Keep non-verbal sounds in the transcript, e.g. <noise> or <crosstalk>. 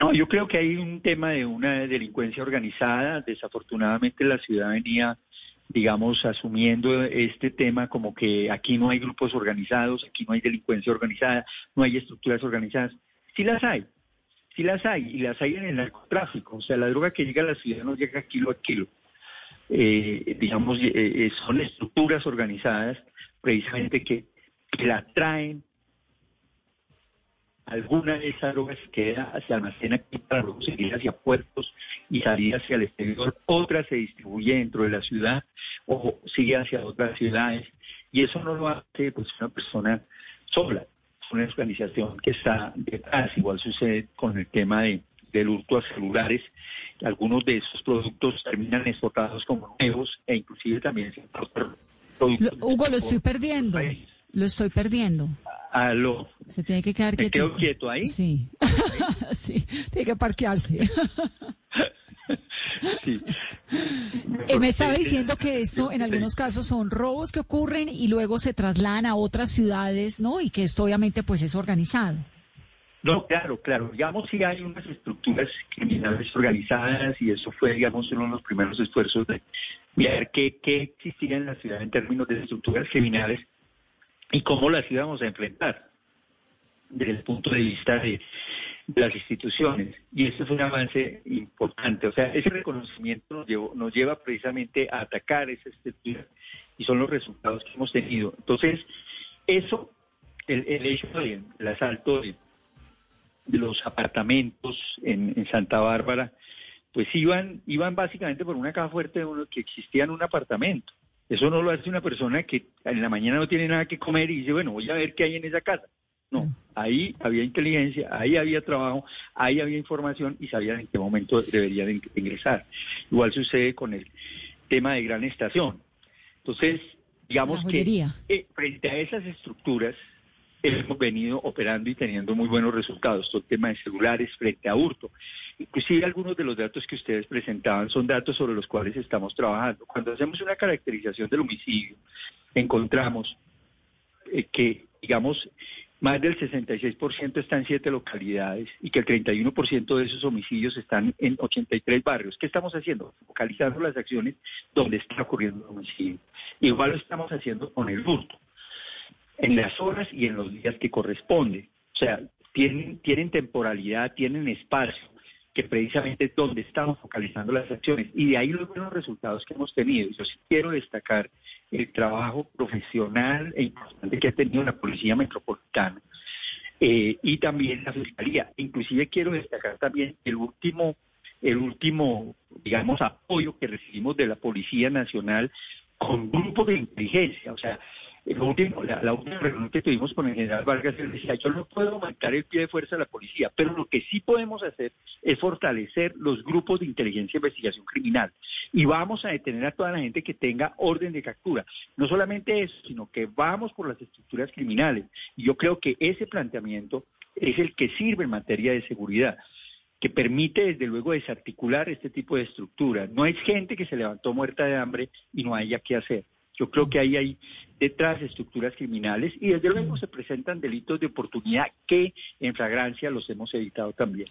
No, yo creo que hay un tema de una delincuencia organizada. Desafortunadamente la ciudad venía, digamos, asumiendo este tema como que aquí no hay grupos organizados, aquí no hay delincuencia organizada, no hay estructuras organizadas. Sí las hay, sí las hay, y las hay en el narcotráfico. O sea, la droga que llega a la ciudad no llega kilo a kilo. Eh, digamos, eh, eh, son estructuras organizadas precisamente que, que la traen alguna de esas drogas queda, se almacena aquí para luego seguir hacia puertos y salir hacia el exterior, otra se distribuye dentro de la ciudad o sigue hacia otras ciudades y eso no lo hace pues una persona sola, es una organización que está detrás, igual sucede con el tema de, del hurto a celulares, algunos de esos productos terminan explotados como nuevos e inclusive también se Hugo, lo estoy perdiendo, lo estoy perdiendo. Aló. Se tiene que quedar ¿Me quedo quieto ahí? Sí. <laughs> sí, tiene que parquearse. <laughs> sí. Eh, me estaba diciendo que esto en algunos casos son robos que ocurren y luego se trasladan a otras ciudades, ¿no? Y que esto obviamente pues es organizado. No, claro, claro. Digamos, si hay unas estructuras criminales organizadas y eso fue, digamos, uno de los primeros esfuerzos de ver qué, qué existía en la ciudad en términos de estructuras criminales y cómo las íbamos a enfrentar desde el punto de vista de, las instituciones. Y eso es un avance importante. O sea, ese reconocimiento nos, nos lleva precisamente a atacar esa estructura y son los resultados que hemos tenido. Entonces, eso, el, hecho del asalto de, los apartamentos en, en, Santa Bárbara, pues iban, iban básicamente por una caja fuerte de uno que existía en un apartamento. Eso no lo hace una persona que en la mañana no tiene nada que comer y dice, bueno, voy a ver qué hay en esa casa. No, mm. ahí había inteligencia, ahí había trabajo, ahí había información y sabían en qué momento deberían ingresar. Igual sucede con el tema de gran estación. Entonces, digamos que eh, frente a esas estructuras, hemos venido operando y teniendo muy buenos resultados. Todo el tema de celulares frente a hurto. Inclusive algunos de los datos que ustedes presentaban son datos sobre los cuales estamos trabajando. Cuando hacemos una caracterización del homicidio, encontramos eh, que, digamos, más del 66% está en siete localidades y que el 31% de esos homicidios están en 83 barrios. ¿Qué estamos haciendo? Focalizando las acciones donde está ocurriendo el homicidio. Igual lo estamos haciendo con el hurto en las horas y en los días que corresponde. O sea, tienen, tienen temporalidad, tienen espacio, que precisamente es donde estamos focalizando las acciones. Y de ahí los buenos resultados que hemos tenido. Yo sí quiero destacar el trabajo profesional e importante que ha tenido la Policía Metropolitana eh, y también la Fiscalía. Inclusive quiero destacar también el último, el último, digamos, apoyo que recibimos de la Policía Nacional con grupos de inteligencia. O sea, el último, la, última reunión que tuvimos con el general Vargas, él decía, yo no puedo marcar el pie de fuerza a la policía, pero lo que sí podemos hacer es fortalecer los grupos de inteligencia e investigación criminal. Y vamos a detener a toda la gente que tenga orden de captura. No solamente eso, sino que vamos por las estructuras criminales. Y yo creo que ese planteamiento es el que sirve en materia de seguridad que permite desde luego desarticular este tipo de estructuras. No es gente que se levantó muerta de hambre y no haya qué hacer. Yo creo que ahí hay detrás estructuras criminales y desde luego se presentan delitos de oportunidad que en flagrancia los hemos evitado también.